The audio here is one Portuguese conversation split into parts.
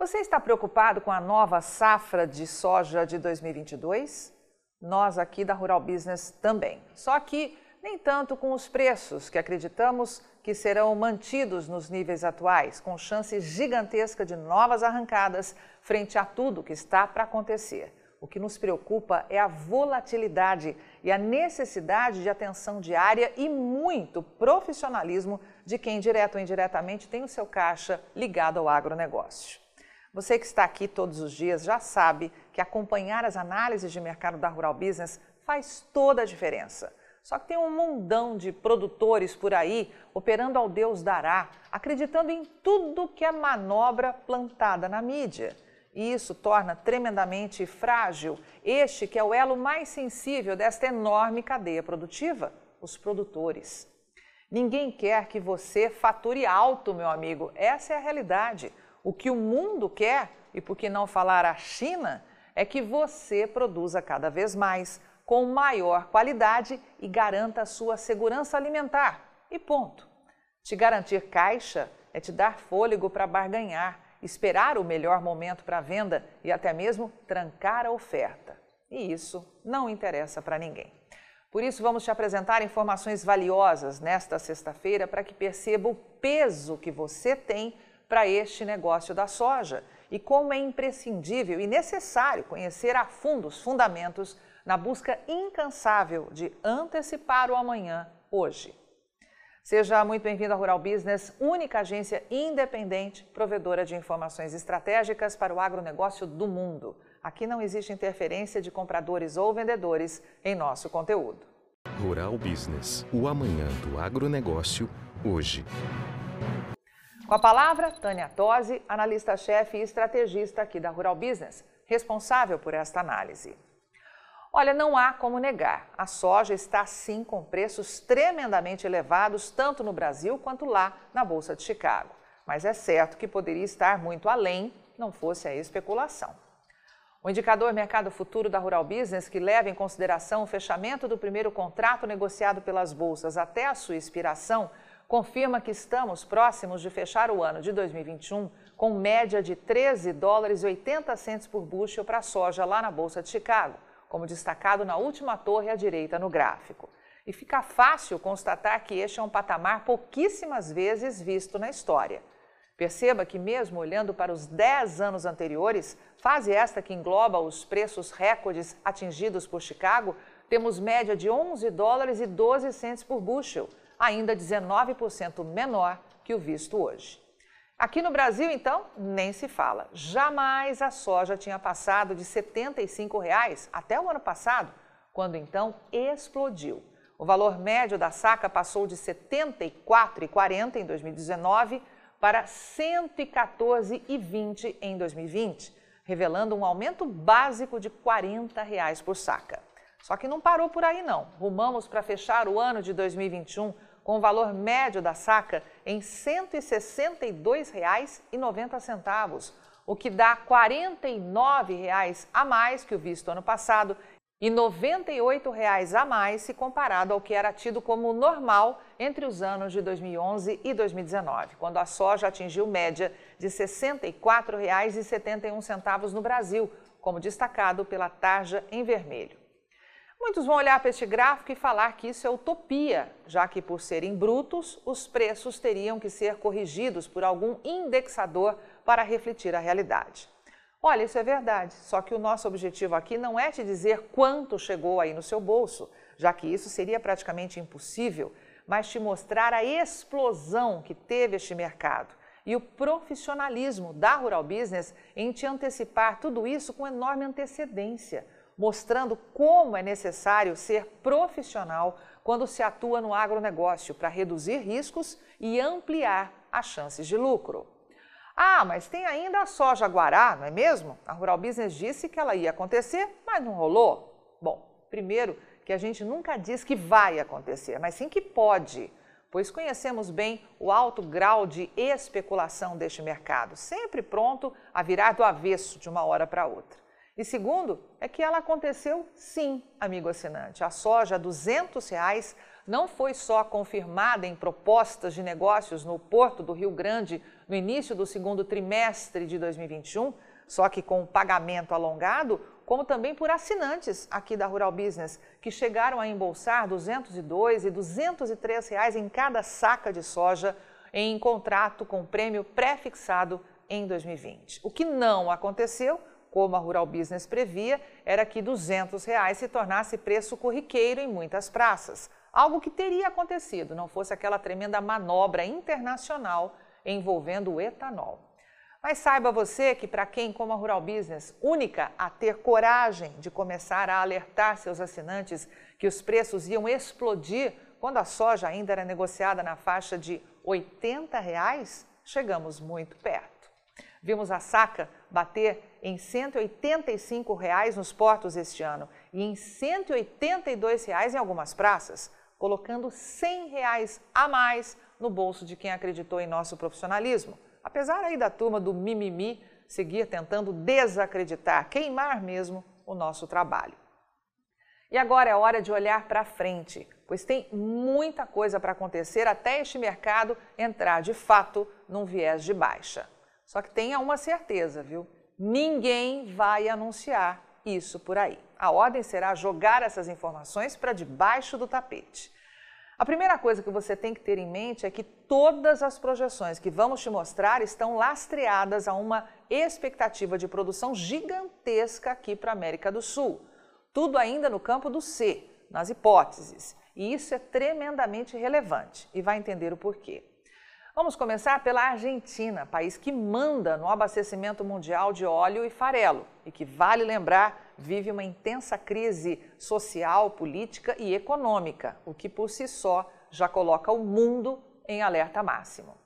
Você está preocupado com a nova safra de soja de 2022? Nós aqui da Rural Business também. Só que nem tanto com os preços, que acreditamos que serão mantidos nos níveis atuais, com chance gigantesca de novas arrancadas frente a tudo que está para acontecer. O que nos preocupa é a volatilidade e a necessidade de atenção diária e muito profissionalismo de quem, direto ou indiretamente, tem o seu caixa ligado ao agronegócio. Você que está aqui todos os dias já sabe que acompanhar as análises de mercado da Rural Business faz toda a diferença. Só que tem um mundão de produtores por aí operando ao Deus dará, acreditando em tudo que é manobra plantada na mídia. E isso torna tremendamente frágil este que é o elo mais sensível desta enorme cadeia produtiva, os produtores. Ninguém quer que você fature alto, meu amigo. Essa é a realidade. O que o mundo quer, e por que não falar a China, é que você produza cada vez mais, com maior qualidade e garanta a sua segurança alimentar. E ponto. Te garantir caixa é te dar fôlego para barganhar, esperar o melhor momento para venda e até mesmo trancar a oferta. E isso não interessa para ninguém. Por isso, vamos te apresentar informações valiosas nesta sexta-feira para que perceba o peso que você tem para este negócio da soja e como é imprescindível e necessário conhecer a fundo os fundamentos na busca incansável de antecipar o amanhã hoje. Seja muito bem-vindo à Rural Business, única agência independente provedora de informações estratégicas para o agronegócio do mundo. Aqui não existe interferência de compradores ou vendedores em nosso conteúdo. Rural Business, o amanhã do agronegócio, hoje. Com a palavra, Tânia Tosi, analista-chefe e estrategista aqui da Rural Business, responsável por esta análise. Olha, não há como negar, a soja está sim com preços tremendamente elevados, tanto no Brasil quanto lá na Bolsa de Chicago. Mas é certo que poderia estar muito além, não fosse a especulação. O indicador Mercado Futuro da Rural Business, que leva em consideração o fechamento do primeiro contrato negociado pelas bolsas até a sua expiração, confirma que estamos próximos de fechar o ano de 2021 com média de 13 dólares e 80 centos por bushel para a soja lá na Bolsa de Chicago, como destacado na última torre à direita no gráfico. E fica fácil constatar que este é um patamar pouquíssimas vezes visto na história. Perceba que, mesmo olhando para os 10 anos anteriores, fase esta que engloba os preços recordes atingidos por Chicago, temos média de 11 dólares e 12 centos por bushel, ainda 19% menor que o visto hoje. Aqui no Brasil, então, nem se fala. Jamais a soja tinha passado de 75 reais até o ano passado, quando então explodiu. O valor médio da saca passou de R$ 74,40 em 2019 para R$ 114,20 em 2020, revelando um aumento básico de 40 reais por saca. Só que não parou por aí não. Rumamos para fechar o ano de 2021 com o valor médio da saca em R$ 162,90, o que dá R$ 49,00 a mais que o visto ano passado e R$ 98,00 a mais se comparado ao que era tido como normal entre os anos de 2011 e 2019, quando a soja atingiu média de R$ 64,71 no Brasil, como destacado pela tarja em vermelho. Muitos vão olhar para este gráfico e falar que isso é utopia, já que, por serem brutos, os preços teriam que ser corrigidos por algum indexador para refletir a realidade. Olha, isso é verdade, só que o nosso objetivo aqui não é te dizer quanto chegou aí no seu bolso, já que isso seria praticamente impossível, mas te mostrar a explosão que teve este mercado e o profissionalismo da Rural Business em te antecipar tudo isso com enorme antecedência mostrando como é necessário ser profissional quando se atua no agronegócio para reduzir riscos e ampliar as chances de lucro. Ah, mas tem ainda a soja guará, não é mesmo? A Rural Business disse que ela ia acontecer, mas não rolou. Bom, primeiro que a gente nunca diz que vai acontecer, mas sim que pode, pois conhecemos bem o alto grau de especulação deste mercado, sempre pronto a virar do avesso de uma hora para outra. E segundo, é que ela aconteceu sim, amigo assinante. A soja a 200 reais não foi só confirmada em propostas de negócios no Porto do Rio Grande no início do segundo trimestre de 2021, só que com pagamento alongado, como também por assinantes aqui da Rural Business, que chegaram a embolsar R$ 202 e 203 reais em cada saca de soja em contrato com prêmio pré-fixado em 2020. O que não aconteceu, como a Rural Business previa, era que 200 reais se tornasse preço corriqueiro em muitas praças. Algo que teria acontecido, não fosse aquela tremenda manobra internacional envolvendo o etanol. Mas saiba você que, para quem, como a Rural Business, única a ter coragem de começar a alertar seus assinantes que os preços iam explodir quando a soja ainda era negociada na faixa de 80 reais, chegamos muito perto. Vimos a saca bater em 185 reais nos portos este ano e em 182 reais em algumas praças, colocando 100 reais a mais no bolso de quem acreditou em nosso profissionalismo apesar aí da turma do mimimi seguir tentando desacreditar, queimar mesmo o nosso trabalho. E agora é hora de olhar para frente, pois tem muita coisa para acontecer até este mercado entrar de fato num viés de baixa. Só que tenha uma certeza, viu? Ninguém vai anunciar isso por aí. A ordem será jogar essas informações para debaixo do tapete. A primeira coisa que você tem que ter em mente é que todas as projeções que vamos te mostrar estão lastreadas a uma expectativa de produção gigantesca aqui para a América do Sul. Tudo ainda no campo do C, nas hipóteses. E isso é tremendamente relevante e vai entender o porquê. Vamos começar pela Argentina, país que manda no abastecimento mundial de óleo e farelo e que, vale lembrar, vive uma intensa crise social, política e econômica, o que por si só já coloca o mundo em alerta máximo.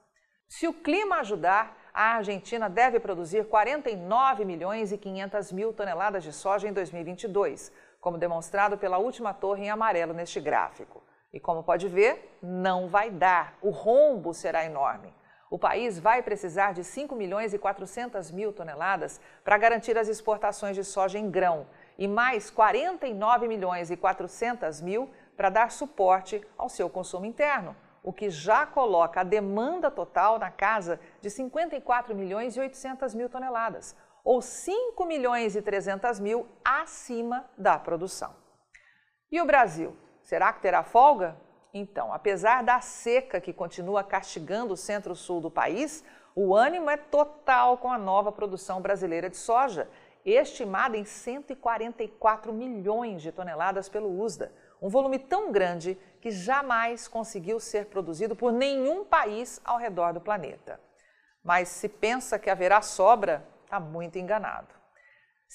Se o clima ajudar, a Argentina deve produzir 49 milhões e 500 mil toneladas de soja em 2022, como demonstrado pela última torre em amarelo neste gráfico. E como pode ver, não vai dar. O rombo será enorme. O país vai precisar de 5 milhões e 400 mil toneladas para garantir as exportações de soja em grão e mais 49 milhões e 400 mil para dar suporte ao seu consumo interno, o que já coloca a demanda total na casa de 54 milhões e 800 mil toneladas, ou 5 milhões e 300 mil acima da produção. E o Brasil? Será que terá folga? Então, apesar da seca que continua castigando o centro-sul do país, o ânimo é total com a nova produção brasileira de soja, estimada em 144 milhões de toneladas pelo USDA, um volume tão grande que jamais conseguiu ser produzido por nenhum país ao redor do planeta. Mas se pensa que haverá sobra, está muito enganado.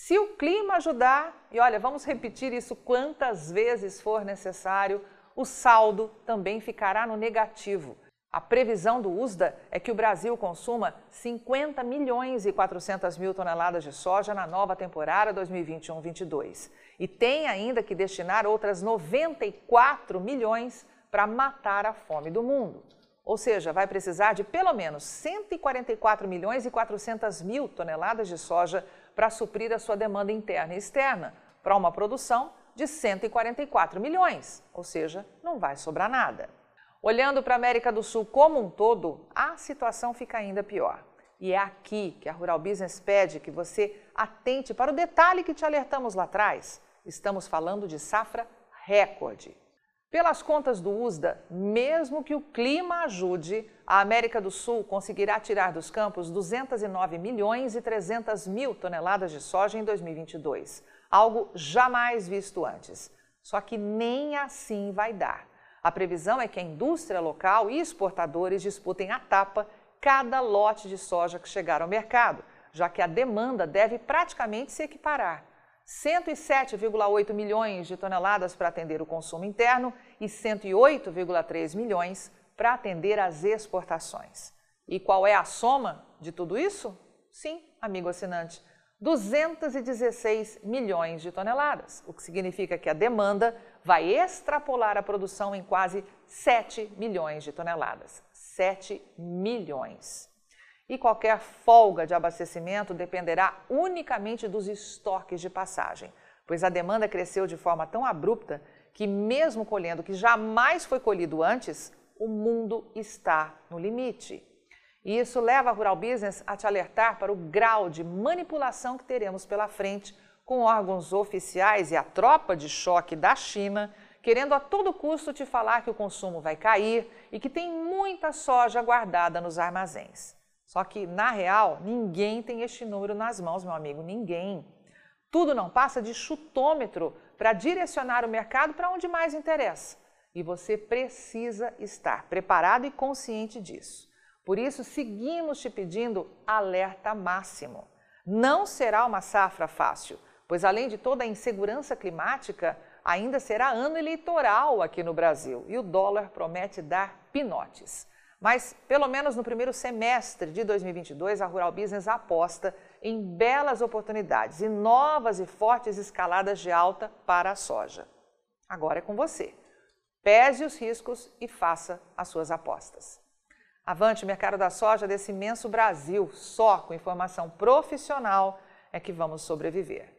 Se o clima ajudar, e olha, vamos repetir isso quantas vezes for necessário, o saldo também ficará no negativo. A previsão do USDA é que o Brasil consuma 50 milhões e 400 mil toneladas de soja na nova temporada 2021-22 e tem ainda que destinar outras 94 milhões para matar a fome do mundo. Ou seja, vai precisar de pelo menos 144 milhões e 400 mil toneladas de soja para suprir a sua demanda interna e externa, para uma produção de 144 milhões, ou seja, não vai sobrar nada. Olhando para a América do Sul como um todo, a situação fica ainda pior. E é aqui que a Rural Business pede que você atente para o detalhe que te alertamos lá atrás. Estamos falando de safra recorde. Pelas contas do USDA, mesmo que o clima ajude, a América do Sul conseguirá tirar dos campos 209 milhões e 300 mil toneladas de soja em 2022, algo jamais visto antes. Só que nem assim vai dar. A previsão é que a indústria local e exportadores disputem a tapa cada lote de soja que chegar ao mercado, já que a demanda deve praticamente se equiparar. 107,8 milhões de toneladas para atender o consumo interno e 108,3 milhões para atender as exportações. E qual é a soma de tudo isso? Sim, amigo assinante, 216 milhões de toneladas, o que significa que a demanda vai extrapolar a produção em quase 7 milhões de toneladas. 7 milhões e qualquer folga de abastecimento dependerá unicamente dos estoques de passagem, pois a demanda cresceu de forma tão abrupta que, mesmo colhendo o que jamais foi colhido antes, o mundo está no limite. E isso leva a Rural Business a te alertar para o grau de manipulação que teremos pela frente com órgãos oficiais e a tropa de choque da China querendo a todo custo te falar que o consumo vai cair e que tem muita soja guardada nos armazéns. Só que, na real, ninguém tem este número nas mãos, meu amigo, ninguém. Tudo não passa de chutômetro para direcionar o mercado para onde mais interessa. E você precisa estar preparado e consciente disso. Por isso, seguimos te pedindo alerta máximo. Não será uma safra fácil, pois além de toda a insegurança climática, ainda será ano eleitoral aqui no Brasil e o dólar promete dar pinotes. Mas, pelo menos no primeiro semestre de 2022, a Rural Business aposta em belas oportunidades e novas e fortes escaladas de alta para a soja. Agora é com você. Pese os riscos e faça as suas apostas. Avante, mercado da soja desse imenso Brasil, só com informação profissional é que vamos sobreviver.